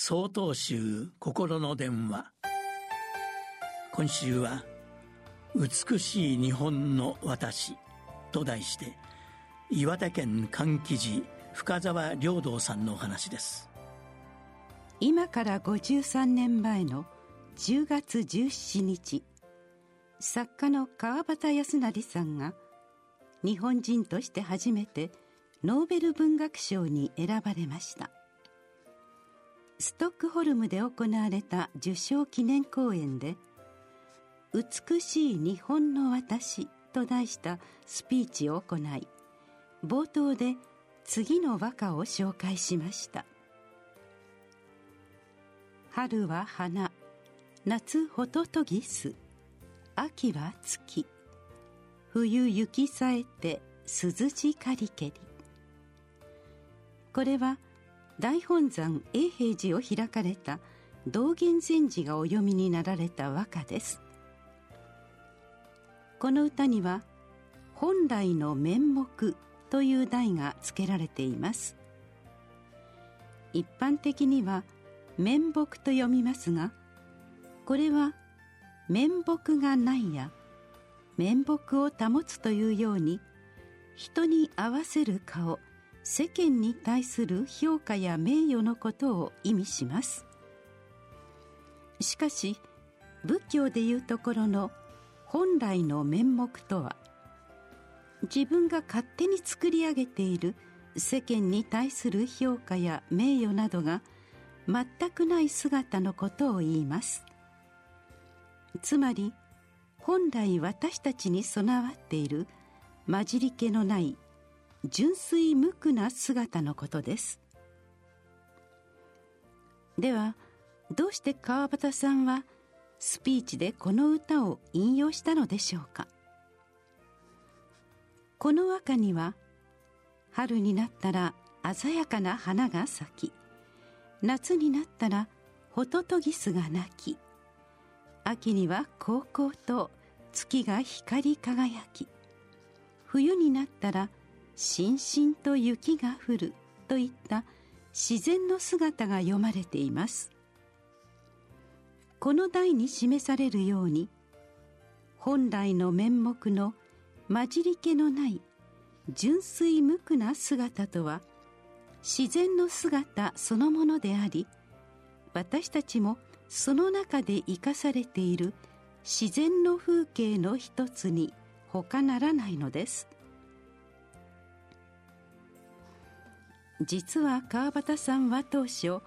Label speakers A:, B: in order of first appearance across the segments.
A: 総統集心の電話。今週は「美しい日本の私」と題して岩手県柑橘寺深沢良道さんのお話です。
B: 今から53年前の10月17日作家の川端康成さんが日本人として初めてノーベル文学賞に選ばれました。ストックホルムで行われた受賞記念講演で「美しい日本の私」と題したスピーチを行い冒頭で次の和歌を紹介しました「春は花夏ホトトギス秋は月冬雪さえて涼しかりけり」これは大本山永平寺を開かれた道元禅師がお読みになられた和歌です。この歌には「本来の面目」という題が付けられています。一般的には「面目」と読みますがこれは「面目がない」や「面目を保つ」というように人に合わせる顔世間に対する評価や名誉のことを意味します。しかし仏教でいうところの本来の面目とは自分が勝手に作り上げている世間に対する評価や名誉などが全くない姿のことを言います。つまり本来私たちに備わっている混じり気のない純粋無垢な姿のことです。ではどうして川端さんはスピーチでこの歌を引用したのでしょうか？この和歌には春になったら鮮やかな花が咲き夏になったらホトトギスが鳴き秋には高校と月が光り輝き冬になったらしんしんと雪が降るといった自然の姿が読まれています。この題に示されるように本来の面目の混じり気のない純粋無垢な姿とは自然の姿そのものであり私たちもその中で生かされている自然の風景の一つに他ならないのです。実は川端さんは当初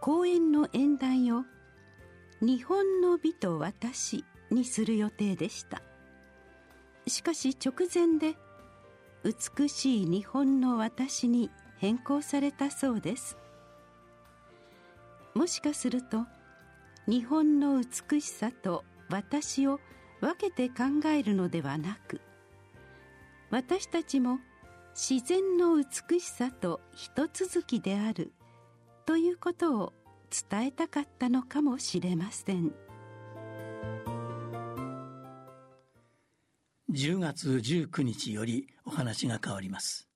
B: 講演の演題を「日本の美と私」にする予定でした。しかし直前で「美しい日本の私」に変更されたそうです。もしかすると日本の美しさと私を分けて考えるのではなく私たちも自然の美しさと一続きである。ということを伝えたかったのかもしれません。
A: 10月19日よりお話が変わります。